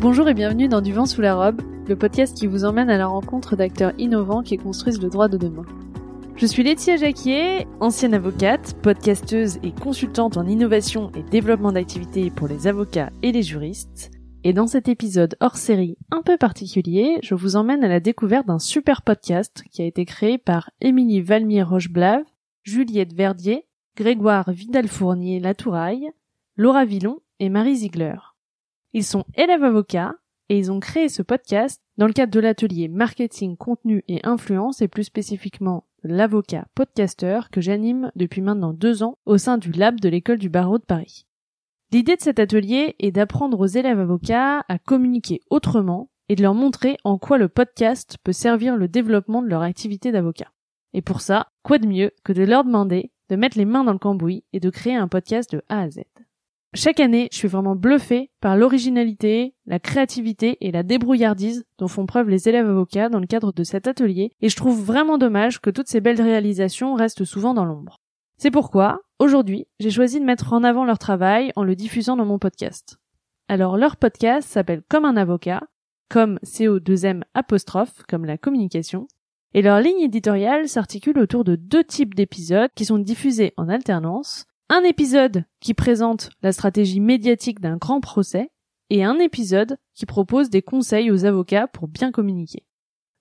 Bonjour et bienvenue dans Du vent sous la robe, le podcast qui vous emmène à la rencontre d'acteurs innovants qui construisent le droit de demain. Je suis Laetitia Jacquier, ancienne avocate, podcasteuse et consultante en innovation et développement d'activités pour les avocats et les juristes. Et dans cet épisode hors série un peu particulier, je vous emmène à la découverte d'un super podcast qui a été créé par Émilie Valmier-Rocheblave, Juliette Verdier, Grégoire Vidal-Fournier-Latouraille, Laura Villon et Marie Ziegler. Ils sont élèves avocats et ils ont créé ce podcast dans le cadre de l'atelier marketing, contenu et influence et plus spécifiquement l'avocat podcasteur que j'anime depuis maintenant deux ans au sein du lab de l'école du barreau de Paris. L'idée de cet atelier est d'apprendre aux élèves avocats à communiquer autrement et de leur montrer en quoi le podcast peut servir le développement de leur activité d'avocat. Et pour ça, quoi de mieux que de leur demander de mettre les mains dans le cambouis et de créer un podcast de A à Z. Chaque année, je suis vraiment bluffée par l'originalité, la créativité et la débrouillardise dont font preuve les élèves avocats dans le cadre de cet atelier, et je trouve vraiment dommage que toutes ces belles réalisations restent souvent dans l'ombre. C'est pourquoi, aujourd'hui, j'ai choisi de mettre en avant leur travail en le diffusant dans mon podcast. Alors leur podcast s'appelle Comme un avocat, comme CO2M apostrophe, comme la communication, et leur ligne éditoriale s'articule autour de deux types d'épisodes qui sont diffusés en alternance, un épisode qui présente la stratégie médiatique d'un grand procès et un épisode qui propose des conseils aux avocats pour bien communiquer.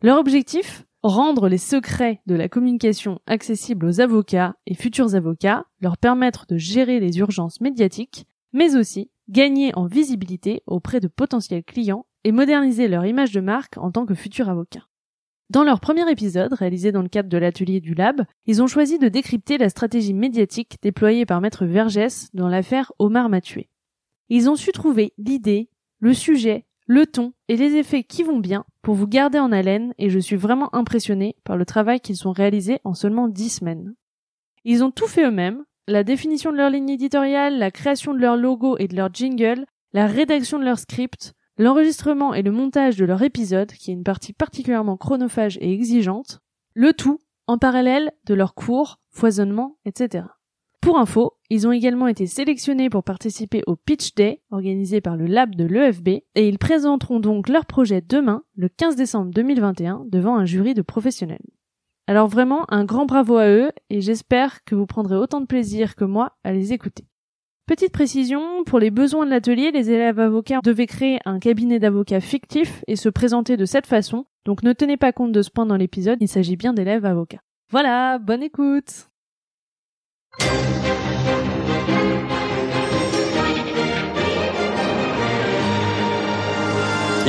Leur objectif Rendre les secrets de la communication accessibles aux avocats et futurs avocats, leur permettre de gérer les urgences médiatiques, mais aussi gagner en visibilité auprès de potentiels clients et moderniser leur image de marque en tant que futurs avocats. Dans leur premier épisode, réalisé dans le cadre de l'atelier du Lab, ils ont choisi de décrypter la stratégie médiatique déployée par Maître Vergès dans l'affaire Omar Mathieu. Ils ont su trouver l'idée, le sujet, le ton et les effets qui vont bien pour vous garder en haleine et je suis vraiment impressionné par le travail qu'ils ont réalisé en seulement dix semaines. Ils ont tout fait eux-mêmes, la définition de leur ligne éditoriale, la création de leur logo et de leur jingle, la rédaction de leur script, l'enregistrement et le montage de leur épisode, qui est une partie particulièrement chronophage et exigeante, le tout en parallèle de leurs cours, foisonnement, etc. Pour info, ils ont également été sélectionnés pour participer au Pitch Day organisé par le lab de l'EFB et ils présenteront donc leur projet demain, le 15 décembre 2021, devant un jury de professionnels. Alors vraiment, un grand bravo à eux et j'espère que vous prendrez autant de plaisir que moi à les écouter. Petite précision, pour les besoins de l'atelier, les élèves avocats devaient créer un cabinet d'avocats fictif et se présenter de cette façon, donc ne tenez pas compte de ce point dans l'épisode, il s'agit bien d'élèves avocats. Voilà, bonne écoute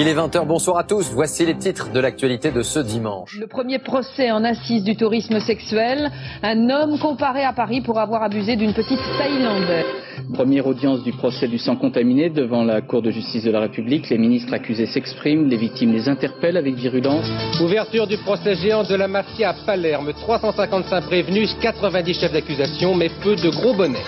Il est 20h, bonsoir à tous. Voici les titres de l'actualité de ce dimanche. Le premier procès en assise du tourisme sexuel. Un homme comparé à Paris pour avoir abusé d'une petite Thaïlandaise. Première audience du procès du sang contaminé devant la Cour de justice de la République. Les ministres accusés s'expriment, les victimes les interpellent avec virulence. Ouverture du procès géant de la mafia à Palerme. 355 prévenus, 90 chefs d'accusation, mais peu de gros bonnets.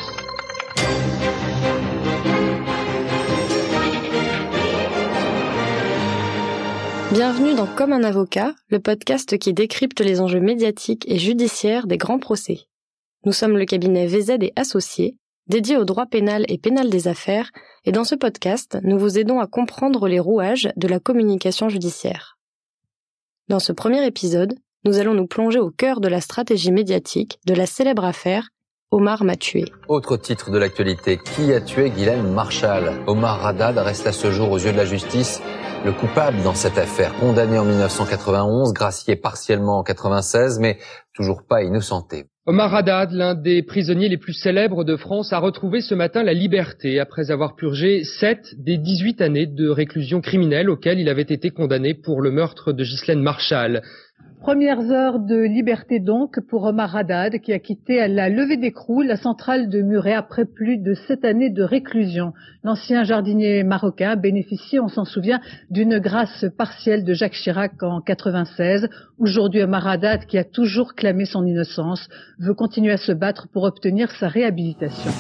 Bienvenue dans Comme un avocat, le podcast qui décrypte les enjeux médiatiques et judiciaires des grands procès. Nous sommes le cabinet VZ et Associés, dédié au droit pénal et pénal des affaires, et dans ce podcast, nous vous aidons à comprendre les rouages de la communication judiciaire. Dans ce premier épisode, nous allons nous plonger au cœur de la stratégie médiatique de la célèbre affaire Omar m'a tué. Autre titre de l'actualité, qui a tué Guylaine Marshall? Omar Haddad reste à ce jour aux yeux de la justice le coupable dans cette affaire, condamné en 1991, gracié partiellement en 96, mais toujours pas innocenté. Omar Haddad, l'un des prisonniers les plus célèbres de France, a retrouvé ce matin la liberté après avoir purgé 7 des 18 années de réclusion criminelle auxquelles il avait été condamné pour le meurtre de Ghislaine Marshall. Premières heures de liberté donc pour Omar Haddad qui a quitté à la levée d'écrou la centrale de Muret après plus de sept années de réclusion. L'ancien jardinier marocain bénéficie, on s'en souvient, d'une grâce partielle de Jacques Chirac en 96. Aujourd'hui, Omar Haddad, qui a toujours clamé son innocence, veut continuer à se battre pour obtenir sa réhabilitation.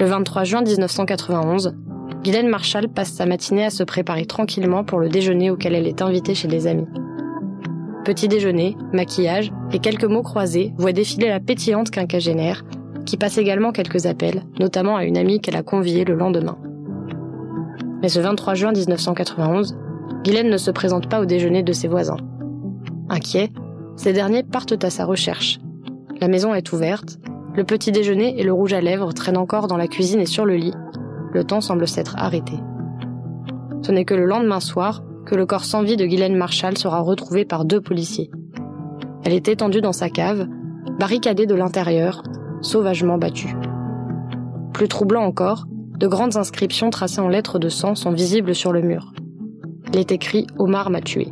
Le 23 juin 1991, Guylaine Marshall passe sa matinée à se préparer tranquillement pour le déjeuner auquel elle est invitée chez des amis. Petit déjeuner, maquillage et quelques mots croisés voient défiler la pétillante quinquagénaire, qui passe également quelques appels, notamment à une amie qu'elle a conviée le lendemain. Mais ce 23 juin 1991, Guylaine ne se présente pas au déjeuner de ses voisins. Inquiets, ces derniers partent à sa recherche. La maison est ouverte, le petit déjeuner et le rouge à lèvres traînent encore dans la cuisine et sur le lit. Le temps semble s'être arrêté. Ce n'est que le lendemain soir le corps sans vie de Guylaine Marshall sera retrouvé par deux policiers. Elle est étendue dans sa cave, barricadée de l'intérieur, sauvagement battue. Plus troublant encore, de grandes inscriptions tracées en lettres de sang sont visibles sur le mur. Il est écrit Omar m'a tué.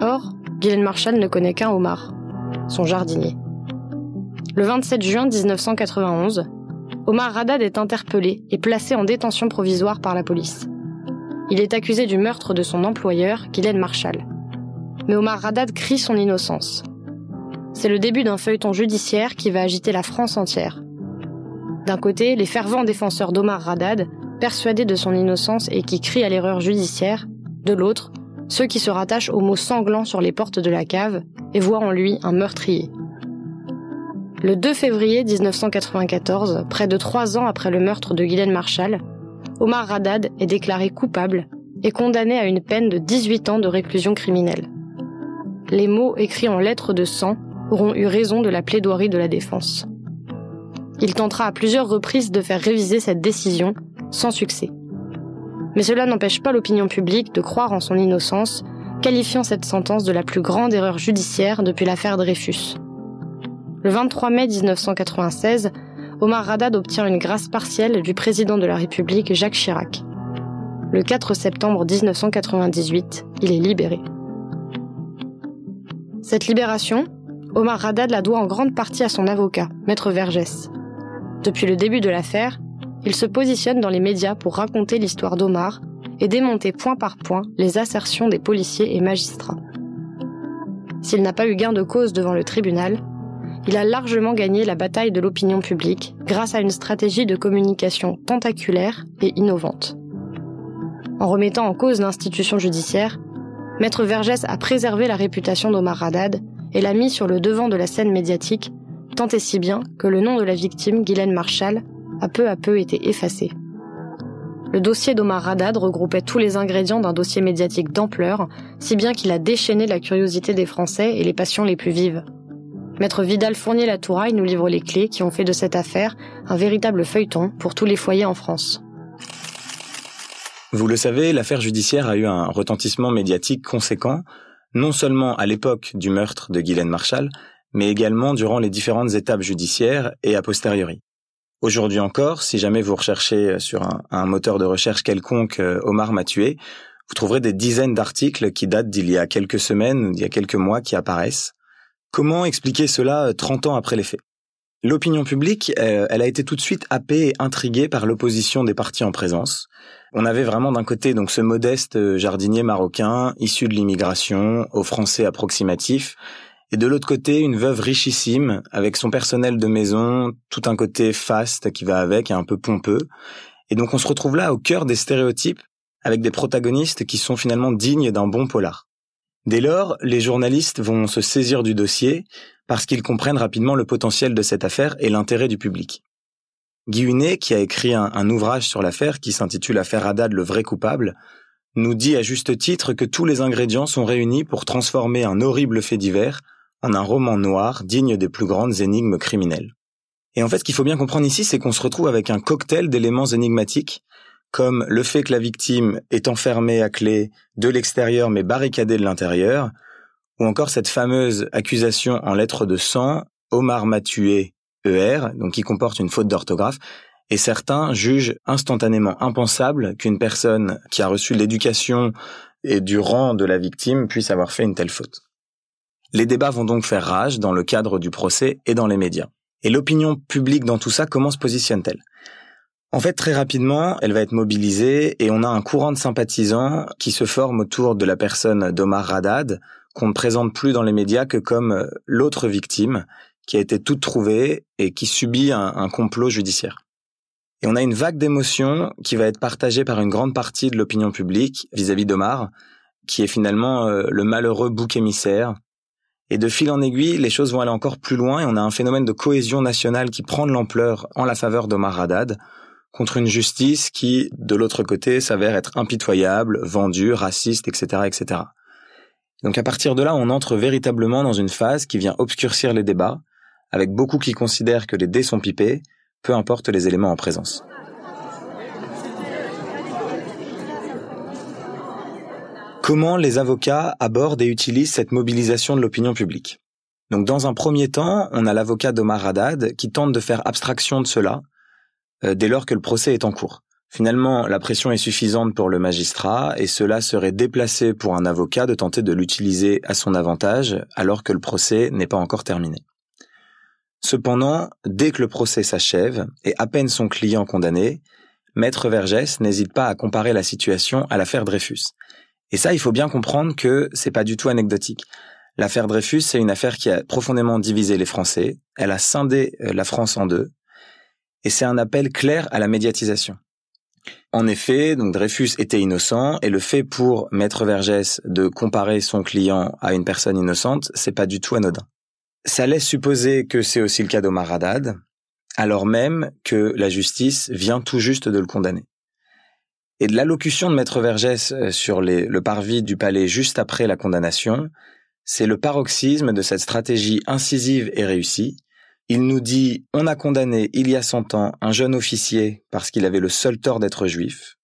Or, Guylaine Marshall ne connaît qu'un Omar, son jardinier. Le 27 juin 1991, Omar Radad est interpellé et placé en détention provisoire par la police. Il est accusé du meurtre de son employeur, Guylaine Marshall. Mais Omar Radad crie son innocence. C'est le début d'un feuilleton judiciaire qui va agiter la France entière. D'un côté, les fervents défenseurs d'Omar Radad, persuadés de son innocence et qui crient à l'erreur judiciaire. De l'autre, ceux qui se rattachent aux mots sanglants sur les portes de la cave et voient en lui un meurtrier. Le 2 février 1994, près de trois ans après le meurtre de Guylaine Marshall, Omar Radad est déclaré coupable et condamné à une peine de 18 ans de réclusion criminelle. Les mots écrits en lettres de sang auront eu raison de la plaidoirie de la défense. Il tentera à plusieurs reprises de faire réviser cette décision, sans succès. Mais cela n'empêche pas l'opinion publique de croire en son innocence, qualifiant cette sentence de la plus grande erreur judiciaire depuis l'affaire Dreyfus. Le 23 mai 1996, Omar Radad obtient une grâce partielle du président de la République Jacques Chirac. Le 4 septembre 1998, il est libéré. Cette libération, Omar Radad la doit en grande partie à son avocat, Maître Vergès. Depuis le début de l'affaire, il se positionne dans les médias pour raconter l'histoire d'Omar et démonter point par point les assertions des policiers et magistrats. S'il n'a pas eu gain de cause devant le tribunal, il a largement gagné la bataille de l'opinion publique grâce à une stratégie de communication tentaculaire et innovante. En remettant en cause l'institution judiciaire, Maître Vergès a préservé la réputation d'Omar Radad et l'a mis sur le devant de la scène médiatique, tant et si bien que le nom de la victime, Guylaine Marshall, a peu à peu été effacé. Le dossier d'Omar Radad regroupait tous les ingrédients d'un dossier médiatique d'ampleur, si bien qu'il a déchaîné la curiosité des Français et les passions les plus vives. Maître Vidal Fournier-Latouraille nous livre les clés qui ont fait de cette affaire un véritable feuilleton pour tous les foyers en France. Vous le savez, l'affaire judiciaire a eu un retentissement médiatique conséquent, non seulement à l'époque du meurtre de Guylaine Marshall, mais également durant les différentes étapes judiciaires et a posteriori. Aujourd'hui encore, si jamais vous recherchez sur un, moteur de recherche quelconque euh, Omar m'a tué, vous trouverez des dizaines d'articles qui datent d'il y a quelques semaines, d'il y a quelques mois qui apparaissent. Comment expliquer cela 30 euh, ans après les faits? L'opinion publique, euh, elle a été tout de suite happée et intriguée par l'opposition des partis en présence. On avait vraiment d'un côté donc ce modeste euh, jardinier marocain issu de l'immigration, aux Français approximatifs, et de l'autre côté une veuve richissime avec son personnel de maison, tout un côté faste qui va avec et un peu pompeux. Et donc on se retrouve là au cœur des stéréotypes avec des protagonistes qui sont finalement dignes d'un bon polar. Dès lors, les journalistes vont se saisir du dossier parce qu'ils comprennent rapidement le potentiel de cette affaire et l'intérêt du public. Guy Hunet, qui a écrit un, ouvrage sur l'affaire qui s'intitule Affaire Haddad, le vrai coupable, nous dit à juste titre que tous les ingrédients sont réunis pour transformer un horrible fait divers en un roman noir digne des plus grandes énigmes criminelles. Et en fait, ce qu'il faut bien comprendre ici, c'est qu'on se retrouve avec un cocktail d'éléments énigmatiques comme le fait que la victime est enfermée à clé de l'extérieur mais barricadée de l'intérieur, ou encore cette fameuse accusation en lettres de sang, Omar m'a tué, ER, donc qui comporte une faute d'orthographe, et certains jugent instantanément impensable qu'une personne qui a reçu l'éducation et du rang de la victime puisse avoir fait une telle faute. Les débats vont donc faire rage dans le cadre du procès et dans les médias. Et l'opinion publique dans tout ça, comment se positionne-t-elle? En fait, très rapidement, elle va être mobilisée et on a un courant de sympathisants qui se forme autour de la personne d'Omar Radad, qu'on ne présente plus dans les médias que comme euh, l'autre victime qui a été toute trouvée et qui subit un, complot judiciaire. Et on a une vague d'émotions qui va être partagée par une grande partie de l'opinion publique vis-à-vis d'Omar, qui est finalement euh, le malheureux bouc émissaire. Et de fil en aiguille, les choses vont aller encore plus loin et on a un phénomène de cohésion nationale qui prend de l'ampleur en la faveur d'Omar Haddad, contre une justice qui, de l'autre côté, s'avère être impitoyable, vendue, raciste, etc., etc. Donc à partir de là, on entre véritablement dans une phase qui vient obscurcir les débats, avec beaucoup qui considèrent que les dés sont pipés, peu importe les éléments en présence. Comment les avocats abordent et utilisent cette mobilisation de l'opinion publique? Donc dans un premier temps, on a l'avocat d'Omar Haddad qui tente de faire abstraction de cela dès lors que le procès est en cours. Finalement, la pression est suffisante pour le magistrat et cela serait déplacé pour un avocat de tenter de l'utiliser à son avantage alors que le procès n'est pas encore terminé. Cependant, dès que le procès s'achève et à peine son client condamné, Maître Vergès n'hésite pas à comparer la situation à l'affaire Dreyfus. Et ça, il faut bien comprendre que c'est pas du tout anecdotique. L'affaire Dreyfus, c'est une affaire qui a profondément divisé les Français. Elle a scindé euh, la France en deux et c'est un appel clair à la médiatisation. En effet, donc Dreyfus était innocent et le fait pour Maître Vergès de comparer son client à une personne innocente, c'est pas du tout anodin. Ça laisse supposer que c'est aussi le cas d'Omar Haddad, alors même que la justice vient tout juste de le condamner. Et de l'allocution de Maître Vergès euh, sur le parvis du palais juste après la condamnation, c'est le paroxysme de cette stratégie incisive et réussie il nous dit on a condamné il y a cent ans un jeune officier parce qu'il avait le seul tort d'être juif,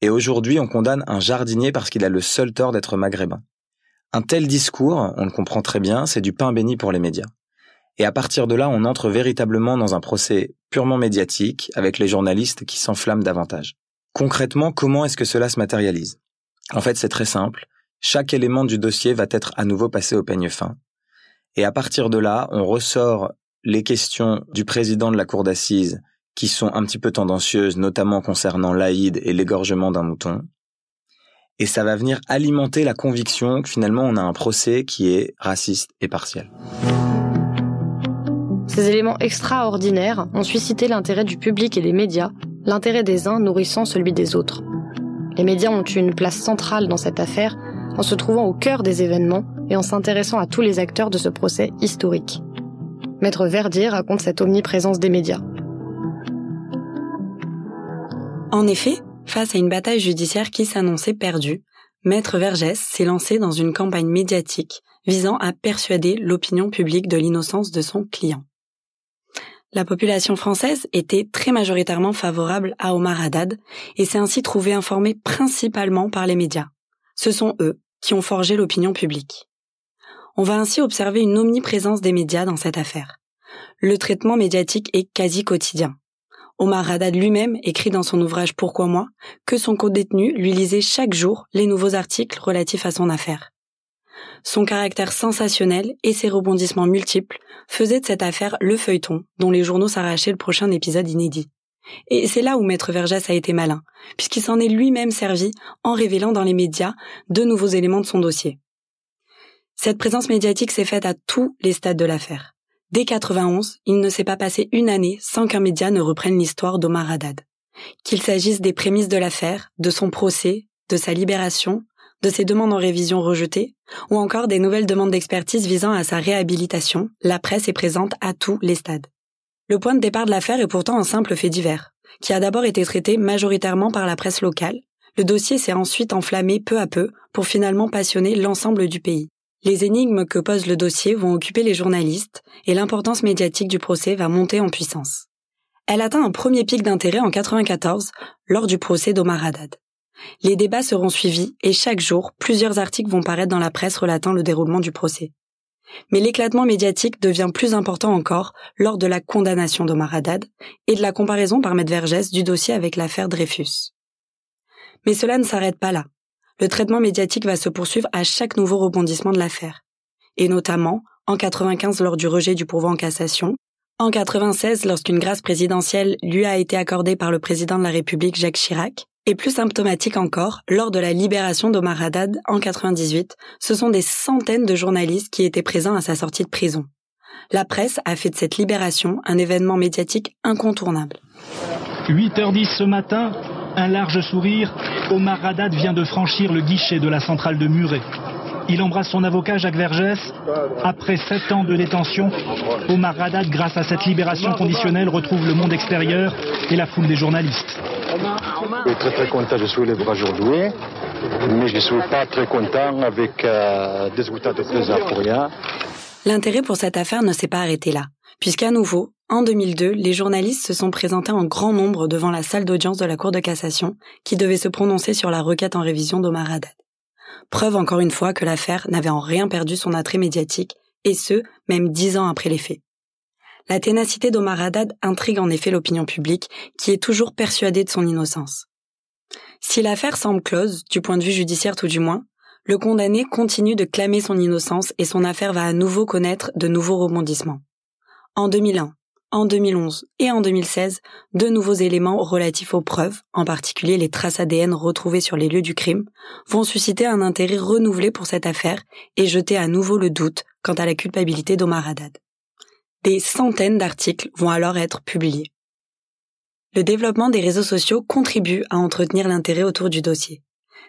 et aujourd'hui on condamne un jardinier parce qu'il a le seul tort d'être maghrébin. Un tel discours, on le comprend très bien, c'est du pain béni pour les médias. Et à partir de là, on entre véritablement dans un procès purement médiatique avec les journalistes qui s'enflamment davantage. Concrètement, comment est-ce que cela se matérialise? En fait, c'est très simple. Chaque élément du dossier va être à nouveau passé au peigne fin. Et à partir de là, on ressort les questions du président de la cour d'assises qui sont un petit peu tendancieuses, notamment concernant l'Aïd et l'égorgement d'un mouton. Et ça va venir alimenter la conviction que finalement on a un procès qui est raciste et partiel. Ces éléments extraordinaires ont suscité l'intérêt du public et des médias, l'intérêt des uns nourrissant celui des autres. Les médias ont eu une place centrale dans cette affaire en se trouvant au cœur des événements et en s'intéressant à tous les acteurs de ce procès historique. Maître Verdier raconte cette omniprésence des médias. En effet, face à une bataille judiciaire qui s'annonçait perdue, Maître Vergès s'est lancé dans une campagne médiatique visant à persuader l'opinion publique de l'innocence de son client. La population française était très majoritairement favorable à Omar Haddad et s'est ainsi trouvée informée principalement par les médias. Ce sont eux qui ont forgé l'opinion publique. On va ainsi observer une omniprésence des médias dans cette affaire. Le traitement médiatique est quasi quotidien. Omar Haddad lui-même écrit dans son ouvrage Pourquoi moi que son co-détenu lui lisait chaque jour les nouveaux articles relatifs à son affaire. Son caractère sensationnel et ses rebondissements multiples faisaient de cette affaire le feuilleton dont les journaux s'arrachaient le prochain épisode inédit. Et c'est là où Maître Vergès a été malin, puisqu'il s'en est lui-même servi en révélant dans les médias de nouveaux éléments de son dossier. Cette présence médiatique s'est faite à tous les stades de l'affaire. Dès 91, il ne s'est pas passé une année sans qu'un média ne reprenne l'histoire d'Omar Haddad. Qu'il s'agisse des prémices de l'affaire, de son procès, de sa libération, de ses demandes en révision rejetées, ou encore des nouvelles demandes d'expertise visant à sa réhabilitation, la presse est présente à tous les stades. Le point de départ de l'affaire est pourtant un simple fait divers, qui a d'abord été traité majoritairement par la presse locale. Le dossier s'est ensuite enflammé peu à peu pour finalement passionner l'ensemble du pays. Les énigmes que pose le dossier vont occuper les journalistes et l'importance médiatique du procès va monter en puissance. Elle atteint un premier pic d'intérêt en 94 lors du procès d'Omar Haddad. Les débats seront suivis et chaque jour, plusieurs articles vont paraître dans la presse relatant le déroulement du procès. Mais l'éclatement médiatique devient plus important encore lors de la condamnation d'Omar Haddad et de la comparaison par Maître Vergès du dossier avec l'affaire Dreyfus. Mais cela ne s'arrête pas là le traitement médiatique va se poursuivre à chaque nouveau rebondissement de l'affaire. Et notamment, en 95 lors du rejet du pourvoi en cassation, en 96 lorsqu'une grâce présidentielle lui a été accordée par le président de la République Jacques Chirac, et plus symptomatique encore, lors de la libération d'Omar Haddad en 98, ce sont des centaines de journalistes qui étaient présents à sa sortie de prison. La presse a fait de cette libération un événement médiatique incontournable. 8h10 ce matin, un large sourire, Omar Haddad vient de franchir le guichet de la centrale de Muret. Il embrasse son avocat Jacques Vergès. Après sept ans de détention, Omar Haddad, grâce à cette libération conditionnelle, retrouve le monde extérieur et la foule des journalistes. Je suis très très content, je suis libre aujourd'hui, mais je ne suis pas très content avec euh, des résultats de plaisir pour rien. L'intérêt pour cette affaire ne s'est pas arrêté là, puisqu'à nouveau, en 2002, les journalistes se sont présentés en grand nombre devant la salle d'audience de la Cour de cassation, qui devait se prononcer sur la requête en révision d'Omar Haddad. Preuve encore une fois que l'affaire n'avait en rien perdu son attrait médiatique, et ce, même dix ans après les faits. La ténacité d'Omar Haddad intrigue en effet l'opinion publique, qui est toujours persuadée de son innocence. Si l'affaire semble close, du point de vue judiciaire tout du moins, le condamné continue de clamer son innocence et son affaire va à nouveau connaître de nouveaux rebondissements. En 2001, en 2011 et en 2016, de nouveaux éléments relatifs aux preuves, en particulier les traces ADN retrouvées sur les lieux du crime, vont susciter un intérêt renouvelé pour cette affaire et jeter à nouveau le doute quant à la culpabilité d'Omar Haddad. Des centaines d'articles vont alors être publiés. Le développement des réseaux sociaux contribue à entretenir l'intérêt autour du dossier.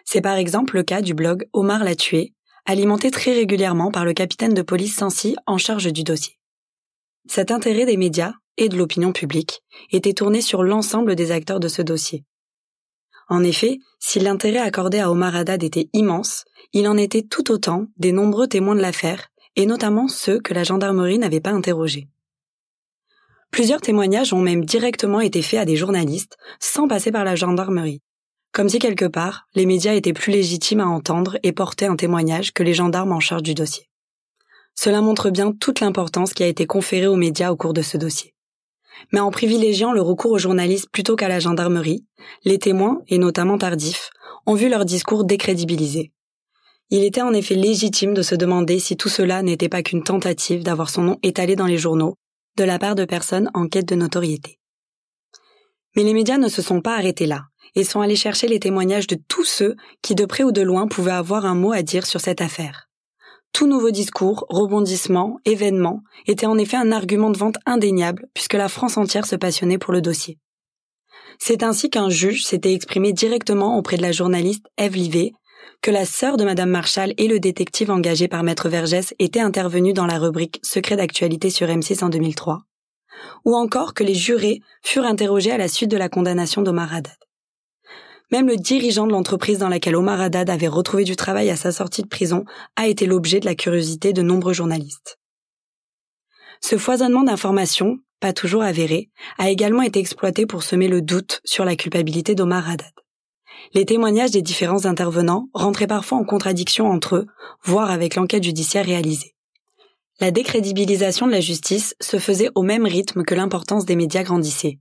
C'est par exemple le cas du blog Omar l'a tué, alimenté très régulièrement par le capitaine de police Sancy en charge du dossier. Cet intérêt des médias et de l'opinion publique était tourné sur l'ensemble des acteurs de ce dossier. En effet, si l'intérêt accordé à Omar Haddad était immense, il en était tout autant des nombreux témoins de l'affaire, et notamment ceux que la gendarmerie n'avait pas interrogés. Plusieurs témoignages ont même directement été faits à des journalistes, sans passer par la gendarmerie, comme si quelque part, les médias étaient plus légitimes à entendre et porter un témoignage que les gendarmes en charge du dossier. Cela montre bien toute l'importance qui a été conférée aux médias au cours de ce dossier. Mais en privilégiant le recours aux journalistes plutôt qu'à la gendarmerie, les témoins, et notamment tardifs, ont vu leur discours décrédibilisé. Il était en effet légitime de se demander si tout cela n'était pas qu'une tentative d'avoir son nom étalé dans les journaux de la part de personnes en quête de notoriété. Mais les médias ne se sont pas arrêtés là et sont allés chercher les témoignages de tous ceux qui, de près ou de loin, pouvaient avoir un mot à dire sur cette affaire. Tout nouveau discours, rebondissement, événement était en effet un argument de vente indéniable puisque la France entière se passionnait pour le dossier. C'est ainsi qu'un juge s'était exprimé directement auprès de la journaliste Eve Livet, que la sœur de Madame Marshall et le détective engagé par Maître Vergès étaient intervenus dans la rubrique Secret d'actualité sur M6 en 2003, ou encore que les jurés furent interrogés à la suite de la condamnation d'Omar Haddad. Même le dirigeant de l'entreprise dans laquelle Omar Haddad avait retrouvé du travail à sa sortie de prison a été l'objet de la curiosité de nombreux journalistes. Ce foisonnement d'informations, pas toujours avérées, a également été exploité pour semer le doute sur la culpabilité d'Omar Haddad. Les témoignages des différents intervenants rentraient parfois en contradiction entre eux, voire avec l'enquête judiciaire réalisée. La décrédibilisation de la justice se faisait au même rythme que l'importance des médias grandissait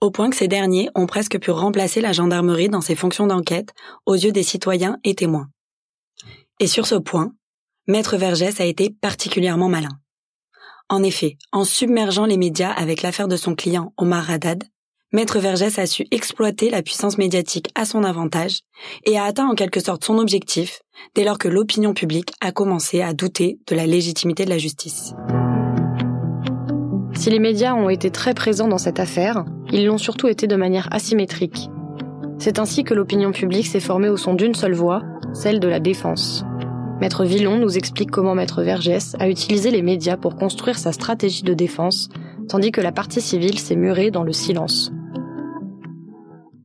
au point que ces derniers ont presque pu remplacer la gendarmerie dans ses fonctions d'enquête aux yeux des citoyens et témoins. Et sur ce point, Maître Vergès a été particulièrement malin. En effet, en submergeant les médias avec l'affaire de son client Omar Haddad, Maître Vergès a su exploiter la puissance médiatique à son avantage et a atteint en quelque sorte son objectif dès lors que l'opinion publique a commencé à douter de la légitimité de la justice. Si les médias ont été très présents dans cette affaire, ils l'ont surtout été de manière asymétrique. C'est ainsi que l'opinion publique s'est formée au son d'une seule voix, celle de la défense. Maître Villon nous explique comment Maître Vergès a utilisé les médias pour construire sa stratégie de défense, tandis que la partie civile s'est murée dans le silence.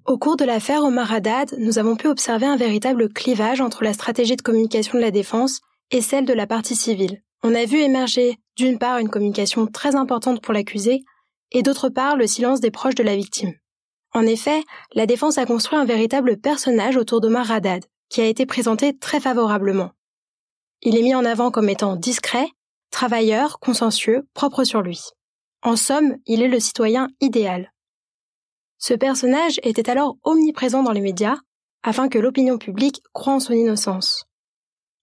Au cours de l'affaire Omar Haddad, nous avons pu observer un véritable clivage entre la stratégie de communication de la défense et celle de la partie civile. On a vu émerger d'une part une communication très importante pour l'accusé, et d'autre part le silence des proches de la victime. En effet, la défense a construit un véritable personnage autour d'Omar Haddad, qui a été présenté très favorablement. Il est mis en avant comme étant discret, travailleur, consciencieux, propre sur lui. En somme, il est le citoyen idéal. Ce personnage était alors omniprésent dans les médias, afin que l'opinion publique croie en son innocence.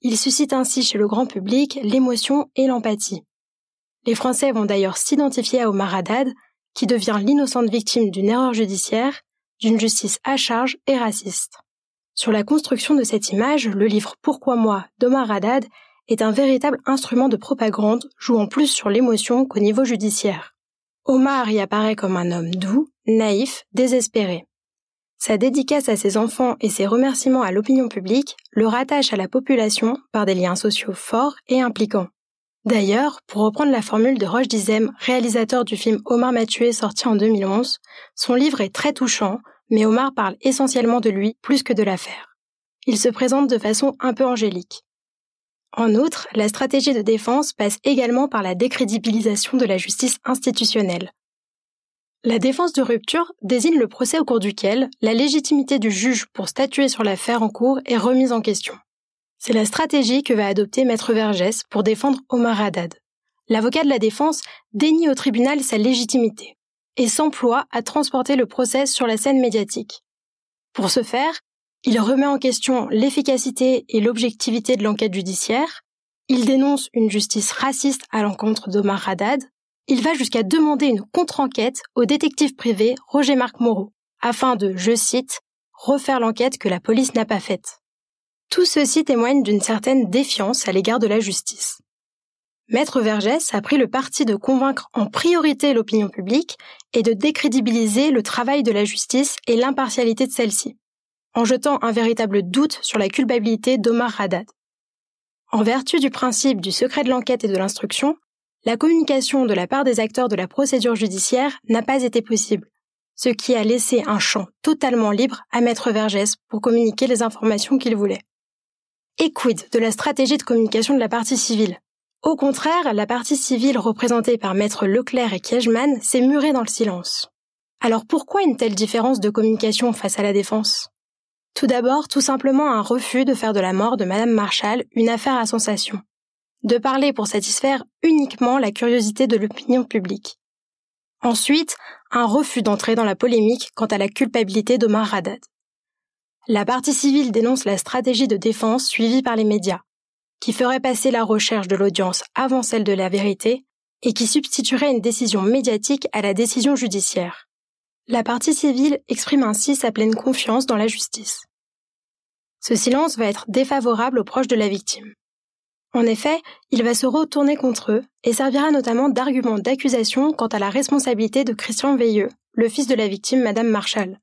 Il suscite ainsi chez le grand public l'émotion et l'empathie. Les Français vont d'ailleurs s'identifier à Omar Haddad, qui devient l'innocente victime d'une erreur judiciaire, d'une justice à charge et raciste. Sur la construction de cette image, le livre Pourquoi moi d'Omar Haddad est un véritable instrument de propagande jouant plus sur l'émotion qu'au niveau judiciaire. Omar y apparaît comme un homme doux, naïf, désespéré. Sa dédicace à ses enfants et ses remerciements à l'opinion publique le rattachent à la population par des liens sociaux forts et impliquants. D'ailleurs, pour reprendre la formule de Roche Dizem, réalisateur du film Omar m'a tué sorti en 2011, son livre est très touchant, mais Omar parle essentiellement de lui plus que de l'affaire. Il se présente de façon un peu angélique. En outre, la stratégie de défense passe également par la décrédibilisation de la justice institutionnelle. La défense de rupture désigne le procès au cours duquel la légitimité du juge pour statuer sur l'affaire en cours est remise en question. C'est la stratégie que va adopter Maître Vergès pour défendre Omar Haddad. L'avocat de la défense dénie au tribunal sa légitimité et s'emploie à transporter le procès sur la scène médiatique. Pour ce faire, il remet en question l'efficacité et l'objectivité de l'enquête judiciaire, il dénonce une justice raciste à l'encontre d'Omar Haddad, il va jusqu'à demander une contre-enquête au détective privé Roger-Marc Moreau, afin de, je cite, refaire l'enquête que la police n'a pas faite. Tout ceci témoigne d'une certaine défiance à l'égard de la justice. Maître Vergès a pris le parti de convaincre en priorité l'opinion publique et de décrédibiliser le travail de la justice et l'impartialité de celle-ci, en jetant un véritable doute sur la culpabilité d'Omar Haddad. En vertu du principe du secret de l'enquête et de l'instruction, la communication de la part des acteurs de la procédure judiciaire n'a pas été possible, ce qui a laissé un champ totalement libre à Maître Vergès pour communiquer les informations qu'il voulait. Et quid de la stratégie de communication de la partie civile? Au contraire, la partie civile représentée par Maître Leclerc et Kiejman s'est murée dans le silence. Alors pourquoi une telle différence de communication face à la défense? Tout d'abord, tout simplement un refus de faire de la mort de Madame Marshall une affaire à sensation de parler pour satisfaire uniquement la curiosité de l'opinion publique. Ensuite, un refus d'entrer dans la polémique quant à la culpabilité d'Omar Haddad. La partie civile dénonce la stratégie de défense suivie par les médias, qui ferait passer la recherche de l'audience avant celle de la vérité et qui substituerait une décision médiatique à la décision judiciaire. La partie civile exprime ainsi sa pleine confiance dans la justice. Ce silence va être défavorable aux proches de la victime. En effet, il va se retourner contre eux et servira notamment d'argument d'accusation quant à la responsabilité de Christian Veilleux, le fils de la victime Madame Marshall.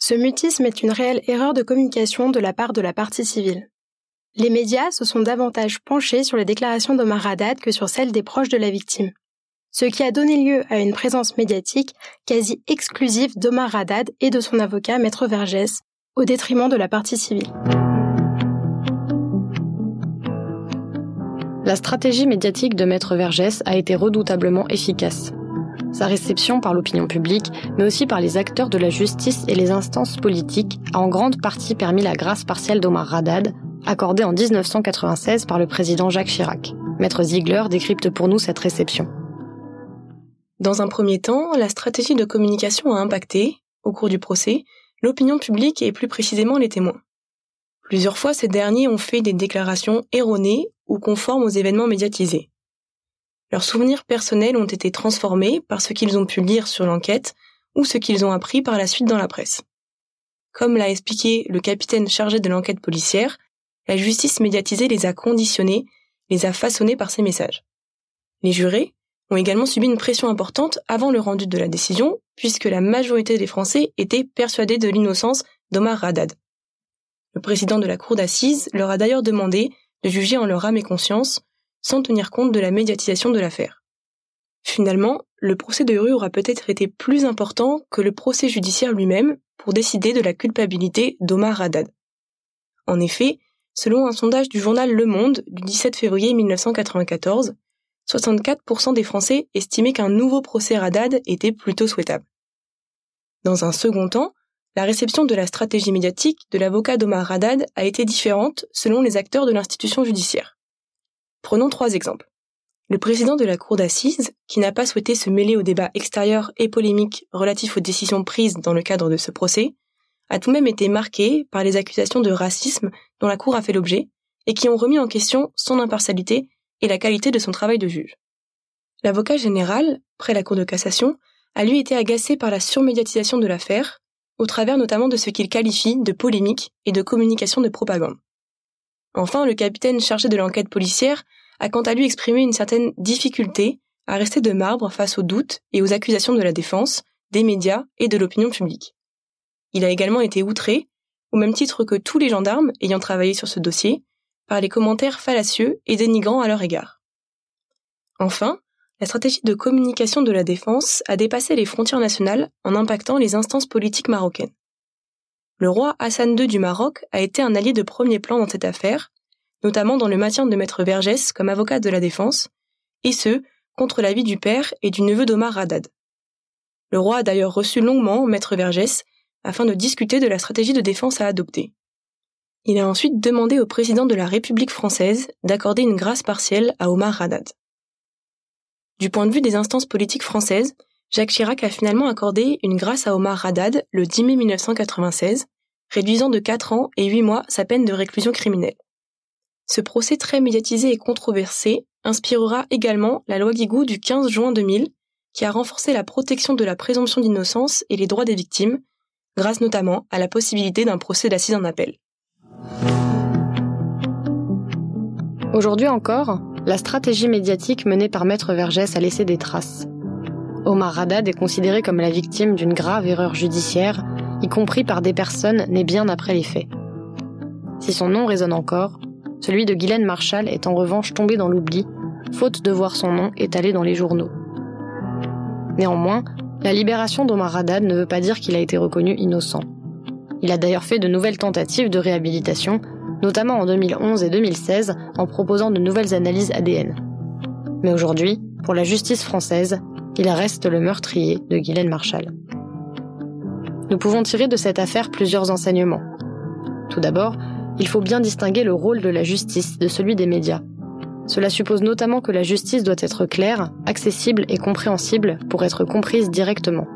Ce mutisme est une réelle erreur de communication de la part de la partie civile. Les médias se sont davantage penchés sur les déclarations d'Omar Haddad que sur celles des proches de la victime, ce qui a donné lieu à une présence médiatique quasi exclusive d'Omar Haddad et de son avocat Maître Vergès, au détriment de la partie civile. La stratégie médiatique de Maître Vergès a été redoutablement efficace. Sa réception par l'opinion publique, mais aussi par les acteurs de la justice et les instances politiques, a en grande partie permis la grâce partielle d'Omar Haddad, accordée en 1996 par le président Jacques Chirac. Maître Ziegler décrypte pour nous cette réception. Dans un premier temps, la stratégie de communication a impacté, au cours du procès, l'opinion publique et plus précisément les témoins. Plusieurs fois, ces derniers ont fait des déclarations erronées ou conformes aux événements médiatisés. Leurs souvenirs personnels ont été transformés par ce qu'ils ont pu lire sur l'enquête ou ce qu'ils ont appris par la suite dans la presse. Comme l'a expliqué le capitaine chargé de l'enquête policière, la justice médiatisée les a conditionnés, les a façonnés par ces messages. Les jurés ont également subi une pression importante avant le rendu de la décision, puisque la majorité des Français étaient persuadés de l'innocence d'Omar Haddad. Le président de la cour d'assises leur a d'ailleurs demandé de juger en leur âme et conscience, sans tenir compte de la médiatisation de l'affaire. Finalement, le procès de rue aura peut-être été plus important que le procès judiciaire lui-même pour décider de la culpabilité d'Omar Haddad. En effet, selon un sondage du journal Le Monde du 17 février 1994, 64% des Français estimaient qu'un nouveau procès Haddad était plutôt souhaitable. Dans un second temps, la réception de la stratégie médiatique de l'avocat d'Omar Haddad a été différente selon les acteurs de l'institution judiciaire. Prenons trois exemples. Le président de la cour d'assises, qui n'a pas souhaité se mêler au débat extérieur et polémique relatif aux décisions prises dans le cadre de ce procès, a tout de même été marqué par les accusations de racisme dont la cour a fait l'objet et qui ont remis en question son impartialité et la qualité de son travail de juge. L'avocat général, près la cour de cassation, a lui été agacé par la surmédiatisation de l'affaire au travers notamment de ce qu'il qualifie de polémique et de communication de propagande. Enfin, le capitaine chargé de l'enquête policière a quant à lui exprimé une certaine difficulté à rester de marbre face aux doutes et aux accusations de la défense, des médias et de l'opinion publique. Il a également été outré, au même titre que tous les gendarmes ayant travaillé sur ce dossier, par les commentaires fallacieux et dénigrants à leur égard. Enfin, la stratégie de communication de la défense a dépassé les frontières nationales en impactant les instances politiques marocaines. Le roi Hassan II du Maroc a été un allié de premier plan dans cette affaire, notamment dans le maintien de Maître Vergès comme avocat de la défense, et ce, contre l'avis du père et du neveu d'Omar Haddad. Le roi a d'ailleurs reçu longuement Maître Vergès afin de discuter de la stratégie de défense à adopter. Il a ensuite demandé au président de la République française d'accorder une grâce partielle à Omar Haddad. Du point de vue des instances politiques françaises, Jacques Chirac a finalement accordé une grâce à Omar Haddad le 10 mai 1996, réduisant de 4 ans et 8 mois sa peine de réclusion criminelle. Ce procès très médiatisé et controversé inspirera également la loi Guigou du 15 juin 2000, qui a renforcé la protection de la présomption d'innocence et les droits des victimes, grâce notamment à la possibilité d'un procès d'assises en appel. Aujourd'hui encore, la stratégie médiatique menée par Maître Vergès a laissé des traces. Omar Haddad est considéré comme la victime d'une grave erreur judiciaire, y compris par des personnes nées bien après les faits. Si son nom résonne encore, celui de Guylaine Marshall est en revanche tombé dans l'oubli, faute de voir son nom étalé dans les journaux. Néanmoins, la libération d'Omar Haddad ne veut pas dire qu'il a été reconnu innocent. Il a d'ailleurs fait de nouvelles tentatives de réhabilitation, notamment en 2011 et 2016 en proposant de nouvelles analyses ADN. Mais aujourd'hui, pour la justice française, il reste le meurtrier de Guylaine Marshall. Nous pouvons tirer de cette affaire plusieurs enseignements. Tout d'abord, il faut bien distinguer le rôle de la justice de celui des médias. Cela suppose notamment que la justice doit être claire, accessible et compréhensible pour être comprise directement.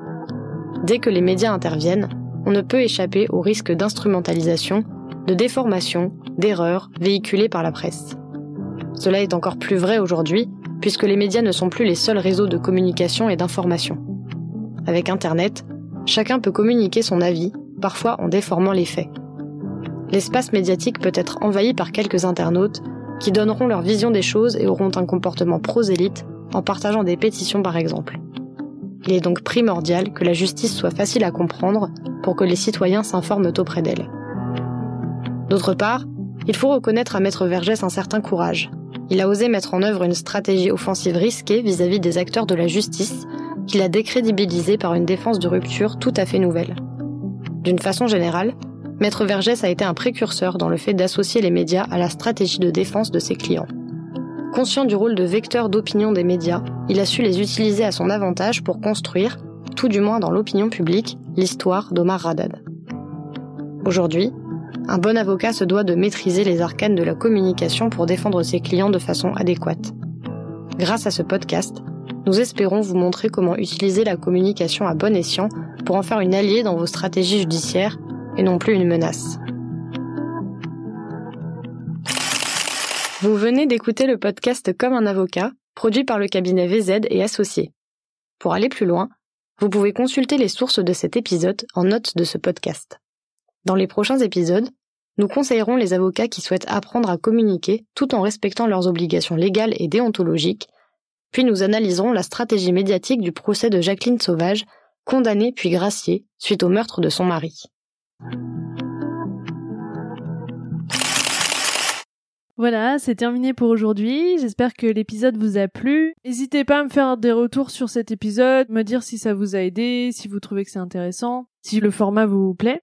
Dès que les médias interviennent, on ne peut échapper au risque d'instrumentalisation, de déformation, d'erreurs véhiculées par la presse. Cela est encore plus vrai aujourd'hui, puisque les médias ne sont plus les seuls réseaux de communication et d'information. Avec Internet, chacun peut communiquer son avis, parfois en déformant les faits l'espace médiatique peut être envahi par quelques internautes qui donneront leur vision des choses et auront un comportement prosélyte en partageant des pétitions par exemple. Il est donc primordial que la justice soit facile à comprendre pour que les citoyens s'informent auprès d'elle. D'autre part, il faut reconnaître à Maître Vergès un certain courage. Il a osé mettre en œuvre une stratégie offensive risquée vis-à-vis -vis des acteurs de la justice qu'il a décrédibilisé par une défense de rupture tout à fait nouvelle. D'une façon générale, Maître Vergès a été un précurseur dans le fait d'associer les médias à la stratégie de défense de ses clients. Conscient du rôle de vecteur d'opinion des médias, il a su les utiliser à son avantage pour construire, tout du moins dans l'opinion publique, l'histoire d'Omar Haddad. Aujourd'hui, un bon avocat se doit de maîtriser les arcanes de la communication pour défendre ses clients de façon adéquate. Grâce à ce podcast, nous espérons vous montrer comment utiliser la communication à bon escient pour en faire une alliée dans vos stratégies judiciaires et non plus une menace. Vous venez d'écouter le podcast Comme un avocat, produit par le cabinet VZ et associés. Pour aller plus loin, vous pouvez consulter les sources de cet épisode en note de ce podcast. Dans les prochains épisodes, nous conseillerons les avocats qui souhaitent apprendre à communiquer tout en respectant leurs obligations légales et déontologiques, puis nous analyserons la stratégie médiatique du procès de Jacqueline Sauvage, condamnée puis graciée suite au meurtre de son mari. Voilà, c'est terminé pour aujourd'hui. J'espère que l'épisode vous a plu. N'hésitez pas à me faire des retours sur cet épisode, me dire si ça vous a aidé, si vous trouvez que c'est intéressant, si le format vous plaît.